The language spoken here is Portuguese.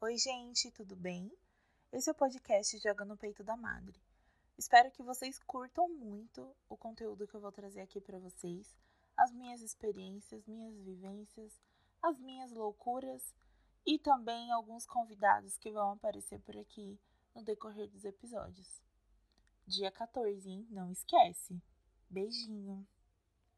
Oi, gente, tudo bem? Esse é o podcast Joga no Peito da Madre. Espero que vocês curtam muito o conteúdo que eu vou trazer aqui para vocês, as minhas experiências, minhas vivências, as minhas loucuras e também alguns convidados que vão aparecer por aqui no decorrer dos episódios. Dia 14, hein? Não esquece. Beijinho.